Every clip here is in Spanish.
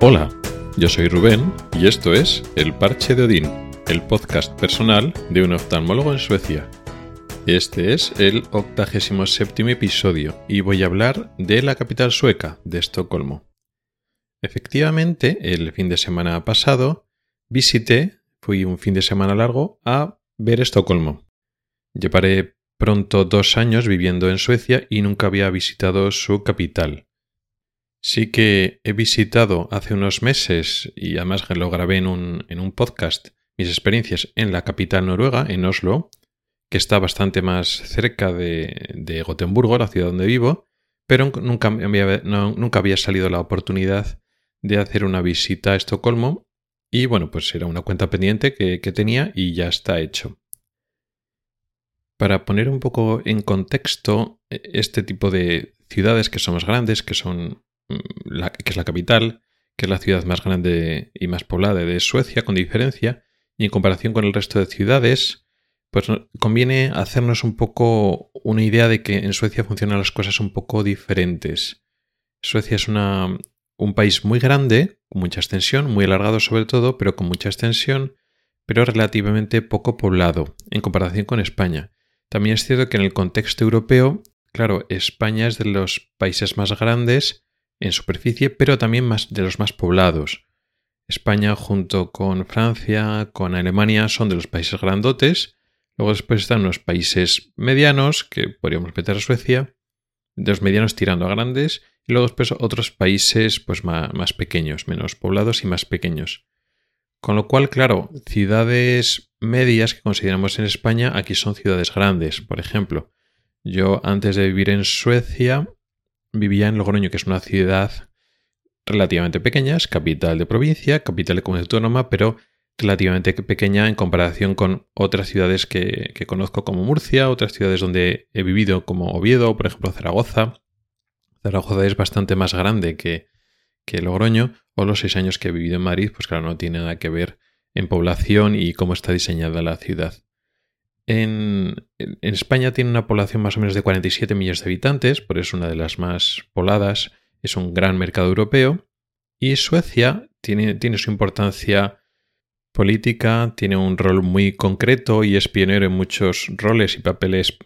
Hola, yo soy Rubén y esto es El Parche de Odín, el podcast personal de un oftalmólogo en Suecia. Este es el 87 episodio y voy a hablar de la capital sueca, de Estocolmo. Efectivamente, el fin de semana pasado visité, fui un fin de semana largo a ver Estocolmo. Llevaré pronto dos años viviendo en Suecia y nunca había visitado su capital. Sí que he visitado hace unos meses, y además lo grabé en un, en un podcast, mis experiencias en la capital noruega, en Oslo, que está bastante más cerca de, de Gotemburgo, la ciudad donde vivo, pero nunca, había, nunca había salido la oportunidad de hacer una visita a Estocolmo y bueno, pues era una cuenta pendiente que, que tenía y ya está hecho. Para poner un poco en contexto e, este tipo de ciudades que son más grandes, que son que es la capital, que es la ciudad más grande y más poblada de Suecia, con diferencia, y en comparación con el resto de ciudades, pues conviene hacernos un poco una idea de que en Suecia funcionan las cosas un poco diferentes. Suecia es un país muy grande, con mucha extensión, muy alargado sobre todo, pero con mucha extensión, pero relativamente poco poblado en comparación con España. También es cierto que en el contexto europeo, claro, España es de los países más grandes en superficie, pero también más de los más poblados. España junto con Francia, con Alemania son de los países grandotes. Luego después están los países medianos, que podríamos meter a Suecia, de los medianos tirando a grandes, y luego después otros países pues más, más pequeños, menos poblados y más pequeños. Con lo cual, claro, ciudades medias que consideramos en España aquí son ciudades grandes. Por ejemplo, yo antes de vivir en Suecia vivía en Logroño, que es una ciudad relativamente pequeña, es capital de provincia, capital de comunidad autónoma, pero relativamente pequeña en comparación con otras ciudades que, que, conozco como Murcia, otras ciudades donde he vivido como Oviedo, por ejemplo Zaragoza. Zaragoza es bastante más grande que, que Logroño, o los seis años que he vivido en Madrid, pues claro, no tiene nada que ver en población y cómo está diseñada la ciudad. En, España tiene una población más o menos de 47 millones de habitantes, por eso es una de las más pobladas, es un gran mercado europeo. Y Suecia tiene, su importancia política, tiene un rol muy concreto y es pionero en muchos roles y papeles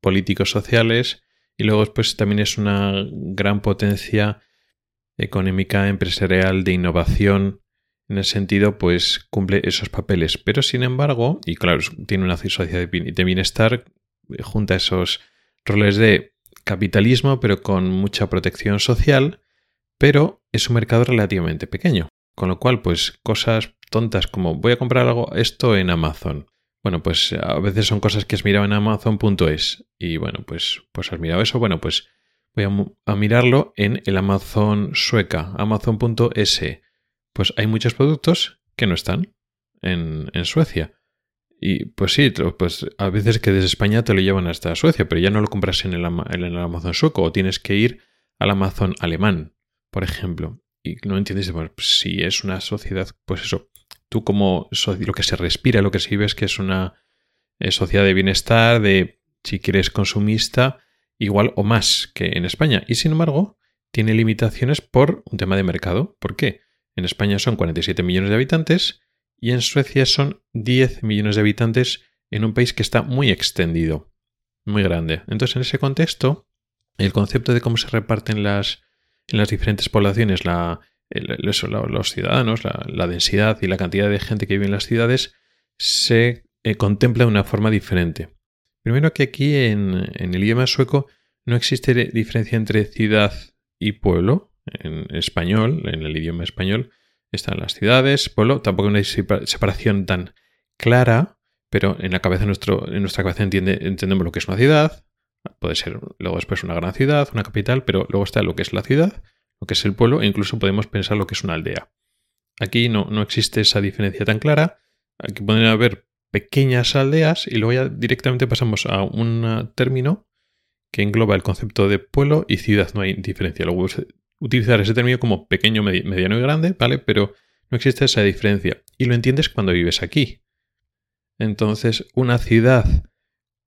políticos sociales. Y luego pues también es una gran potencia económica, empresarial, de innovación, en ese sentido, pues cumple esos papeles. Pero sin embargo, y claro, tiene una sociedad de bienestar, eh, junta esos roles de capitalismo, pero con mucha protección social, pero es un mercado relativamente pequeño. Con lo cual, pues cosas tontas como voy a comprar algo, esto en Amazon. Bueno, pues a veces son cosas que has mirado en Amazon.es. Y bueno, pues, pues has mirado eso. Bueno, pues voy a, mirarlo en el Amazon sueca, amazon.es. Pues hay muchos productos que no están en, Suecia. Y pues sí, pues a veces que desde España te lo llevan hasta Suecia, pero ya no lo compras en el, en Amazon sueco o tienes que ir al Amazon alemán, por ejemplo. Y no entiendes, pues, si es una sociedad, pues eso, tú como lo que se respira, lo que se vive es que es una eh, sociedad de bienestar, de si quieres consumista, igual o más que en España. Y sin embargo, tiene limitaciones por un tema de mercado. ¿Por qué? En España son 47 millones de habitantes y en Suecia son 10 millones de habitantes en un país que está muy extendido, muy grande. Entonces, en ese contexto, el concepto de cómo se reparten las, en las diferentes poblaciones la, los ciudadanos, la, densidad y la cantidad de gente que vive en las ciudades, se eh, contempla de una forma diferente. Primero que aquí en, el idioma sueco no existe diferencia entre ciudad y pueblo. En español, en el idioma español, están las ciudades, pueblo, tampoco hay una separación tan clara, pero en la cabeza nuestro, en nuestra cabeza entendemos lo que es una ciudad, puede ser luego después una gran ciudad, una capital, pero luego está lo que es la ciudad, lo que es el pueblo, e incluso podemos pensar lo que es una aldea. Aquí no, no existe esa diferencia tan clara. Aquí pueden haber pequeñas aldeas y luego ya directamente pasamos a un término que engloba el concepto de pueblo y ciudad. No hay diferencia. Luego utilizar ese término como pequeño, mediano y grande, ¿vale? Pero no existe esa diferencia. Y lo entiendes cuando vives aquí. Entonces, una ciudad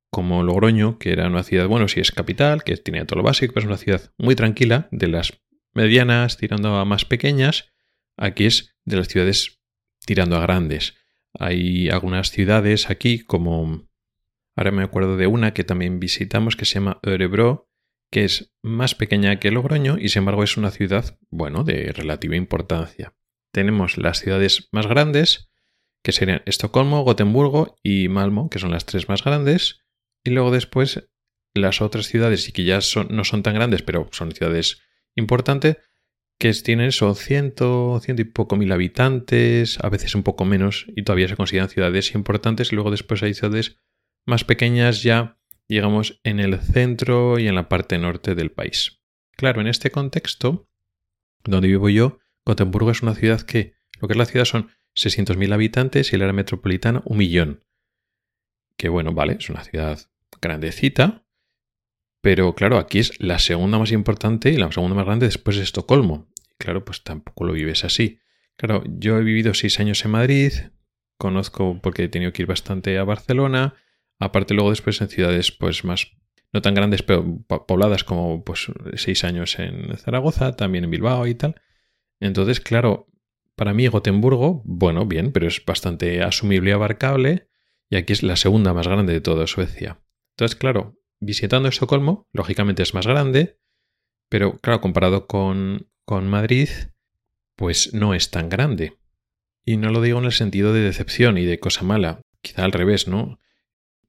como Logroño, que era una ciudad, bueno, si es capital, que tiene todo lo básico, es una ciudad muy tranquila, de las medianas tirando a más pequeñas, aquí es de las ciudades tirando a grandes. Hay algunas ciudades aquí como... Ahora me acuerdo de una que también visitamos que se llama Örebro, que es más pequeña que Logroño y sin embargo es una ciudad, bueno, de relativa importancia. Tenemos las ciudades más grandes, que serían Estocolmo, Gotemburgo y Malmo, que son las tres más grandes, y luego después las otras ciudades, y que ya no son tan grandes, pero son ciudades importantes, que tienen son ciento, ciento y poco mil habitantes, a veces un poco menos, y todavía se consideran ciudades importantes, y luego después hay ciudades más pequeñas ya, digamos, en el centro y en la parte norte del país. Claro, en este contexto, donde vivo yo, Gotemburgo es una ciudad que, lo que es la ciudad son 600.000 habitantes y el área metropolitana un millón. Que bueno, vale, es una ciudad grandecita, pero claro, aquí es la segunda más importante y la segunda más grande después de Estocolmo. Claro, pues tampoco lo vives así. Claro, yo he vivido seis años en Madrid, conozco porque he tenido que ir bastante a Barcelona, aparte luego después en ciudades pues más no tan grandes pero pobladas como pues seis años en Zaragoza, también en Bilbao y tal. Entonces, claro, para mí Gotemburgo, bueno, bien, pero es bastante asumible y abarcable y aquí es la segunda más grande de toda Suecia. Entonces, claro, visitando Estocolmo, lógicamente es más grande, pero claro, comparado con, con Madrid, pues no es tan grande. Y no lo digo en el sentido de decepción y de cosa mala, quizá al revés, ¿no?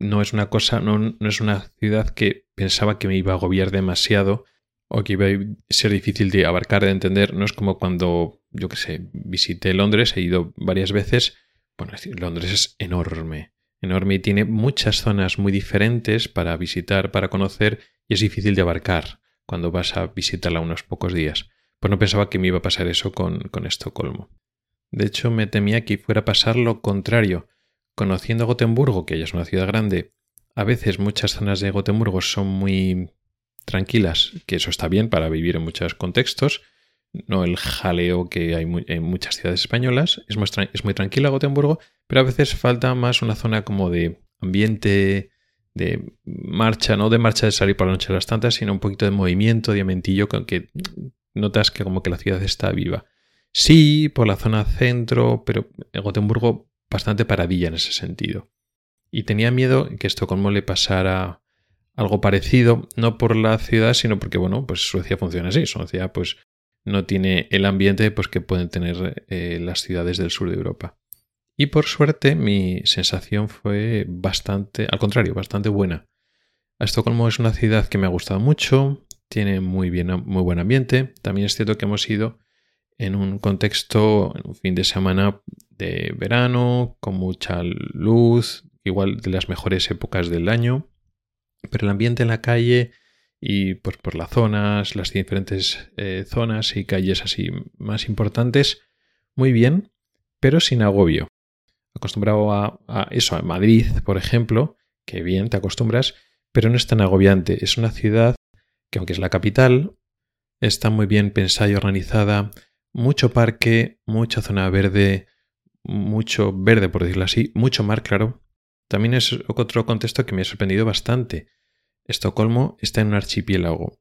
No es una cosa, no, no es una ciudad que pensaba que me iba a agobiar demasiado o que iba a ser difícil de abarcar, de entender. No es como cuando, yo qué sé, visité Londres, he ido varias veces. Bueno, Londres es enorme enorme y tiene muchas zonas muy diferentes para visitar, para conocer y es difícil de abarcar cuando vas a visitarla unos pocos días. Pues no pensaba que me iba a pasar eso con, con Estocolmo. De hecho, me temía que fuera a pasar lo contrario. Conociendo Gotemburgo, que ya es una ciudad grande, a veces muchas zonas de Gotemburgo son muy tranquilas, que eso está bien para vivir en muchos contextos, no el jaleo que hay en muchas ciudades españolas. Es muy, tranquila Gotemburgo, pero a veces falta más una zona como de ambiente, de marcha, no de marcha de salir por la noche a las tantas, sino un poquito de movimiento, diamantillo, que notas que como que la ciudad está viva. Sí, por la zona centro, pero en Gotemburgo bastante paradilla en ese sentido. Y tenía miedo que Estocolmo le pasara algo parecido, no por la ciudad, sino porque, bueno, pues Suecia funciona así. Suecia, pues, no tiene el ambiente pues, que pueden tener eh, las ciudades del sur de Europa. Y por suerte mi sensación fue bastante, al contrario, bastante buena. Estocolmo es una ciudad que me ha gustado mucho, tiene muy, bien, muy buen ambiente. También es cierto que hemos ido en un contexto, en un fin de semana de verano, con mucha luz, igual de las mejores épocas del año. Pero el ambiente en la calle y pues por las zonas, las diferentes eh, zonas y calles así más importantes, muy bien, pero sin agobio. Acostumbrado a, a, eso, a Madrid, por ejemplo, que bien te acostumbras, pero no es tan agobiante. Es una ciudad que aunque es la capital, está muy bien pensada y organizada, mucho parque, mucha zona verde, mucho verde, por decirlo así, mucho mar, claro. También es otro contexto que me ha sorprendido bastante Estocolmo está en un archipiélago.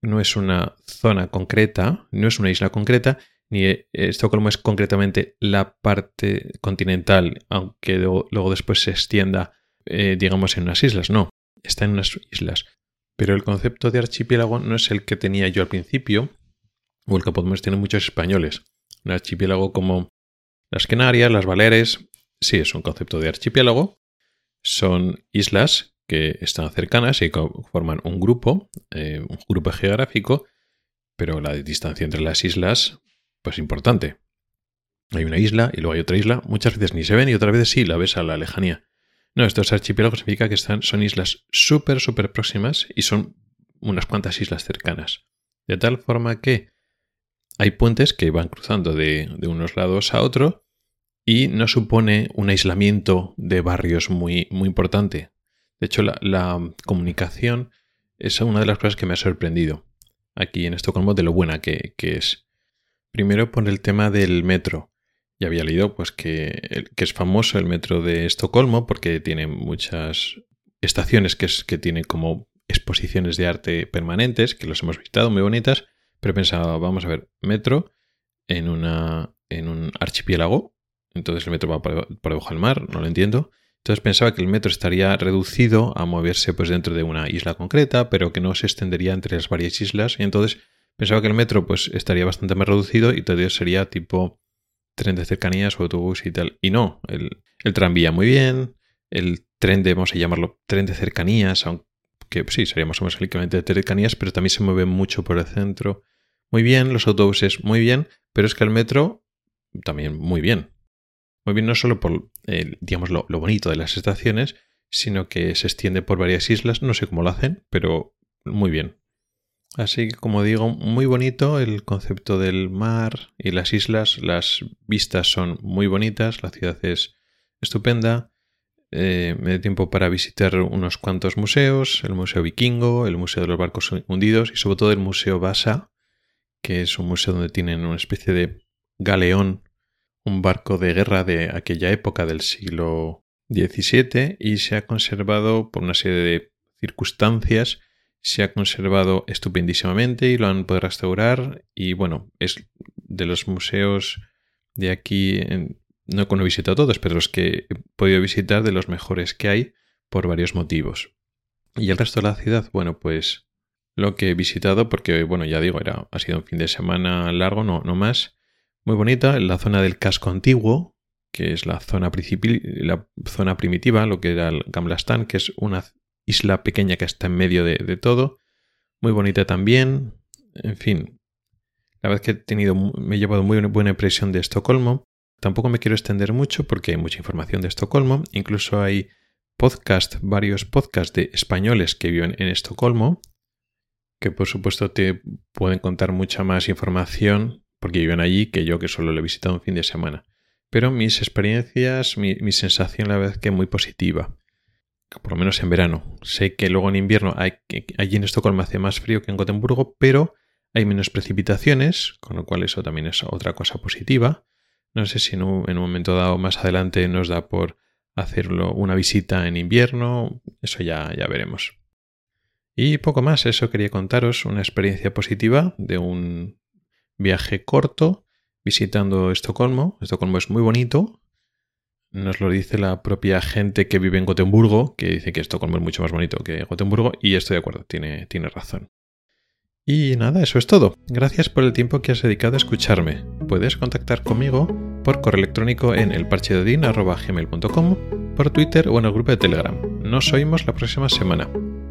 No es una zona concreta, no es una isla concreta, ni eh, Estocolmo es concretamente la parte continental, aunque luego, después se extienda, eh, digamos, en unas islas. No, está en unas islas. Pero el concepto de archipiélago no es el que tenía yo al principio, o el que podemos tener muchos españoles. Un archipiélago como las Canarias, las Baleares, sí es un concepto de archipiélago. Son islas que están cercanas y forman un grupo, eh, un grupo geográfico, pero la distancia entre las islas, pues importante. Hay una isla y luego hay otra isla, muchas veces ni se ven y otras veces sí la ves a la lejanía. No, estos archipiélagos significa que están, son islas súper, súper próximas y son unas cuantas islas cercanas. De tal forma que hay puentes que van cruzando de, de unos lados a otro y no supone un aislamiento de barrios muy, muy importante. De hecho, la, comunicación es una de las cosas que me ha sorprendido aquí en Estocolmo de lo buena que, es. Primero por el tema del metro. Ya había leído pues que, que, es famoso el metro de Estocolmo porque tiene muchas estaciones que, es, que tiene como exposiciones de arte permanentes, que los hemos visitado, muy bonitas, pero pensaba, vamos a ver, metro, en, una, en un archipiélago. Entonces el metro va por, debajo del mar, no lo entiendo. Entonces pensaba que el metro estaría reducido a moverse pues dentro de una isla concreta, pero que no se extendería entre las varias islas. Y entonces pensaba que el metro pues estaría bastante más reducido y todavía sería tipo tren de cercanías o autobús y tal. Y no, el, el tranvía muy bien, el tren debemos llamarlo tren de cercanías, aunque sí, sería más de cercanías, pero también se mueve mucho por el centro. Muy bien, los autobuses muy bien, pero es que el metro también muy bien. Muy bien no solo por, digamos, lo, bonito de las estaciones, sino que se extiende por varias islas, no sé cómo lo hacen, pero muy bien. Así que, como digo, muy bonito el concepto del mar y las islas. Las vistas son muy bonitas, la ciudad es estupenda. Eh, me dio tiempo para visitar unos cuantos museos, el Museo Vikingo, el Museo de los Barcos Hundidos y sobre todo el Museo Basa, que es un museo donde tienen una especie de galeón, un barco de guerra de aquella época del siglo XVII y se ha conservado por una serie de circunstancias se ha conservado estupendísimamente y lo han podido restaurar y bueno, es de los museos de aquí, no he visitado todos, pero los que he podido visitar de los mejores que hay por varios motivos. Y el resto de la ciudad, bueno, pues lo que he visitado, porque bueno, ya digo, era, ha sido un fin de semana largo, no, no más, muy bonita, la zona del casco antiguo, que es la zona, la zona primitiva, lo que era el Gamlastan, que es una isla pequeña que está en medio de, todo. Muy bonita también. En fin, la verdad que he tenido, me he llevado muy buena impresión de Estocolmo. Tampoco me quiero extender mucho porque hay mucha información de Estocolmo. Incluso hay podcast, varios podcasts de españoles que viven en Estocolmo, que por supuesto te pueden contar mucha más información porque viven allí que yo que solo lo he visitado un fin de semana. Pero mis experiencias, mi, mi sensación la verdad es que muy positiva por lo menos en verano. Sé que luego en invierno hay, allí en Estocolmo hace más frío que en Gotemburgo, pero hay menos precipitaciones, con lo cual eso también es otra cosa positiva. No sé si en un, momento dado más adelante nos da por hacerlo una visita en invierno, eso ya, ya veremos. Y poco más, eso quería contaros, una experiencia positiva de un viaje corto visitando Estocolmo. Estocolmo es muy bonito, nos lo dice la propia gente que vive en Gotemburgo, que dice que Estocolmo es mucho más bonito que Gotemburgo, y estoy de acuerdo, tiene, tiene razón. Y nada, eso es todo. Gracias por el tiempo que has dedicado a escucharme. Puedes contactar conmigo por correo electrónico en elparchedodin.gmail.com, por Twitter o en el grupo de Telegram. Nos oímos la próxima semana.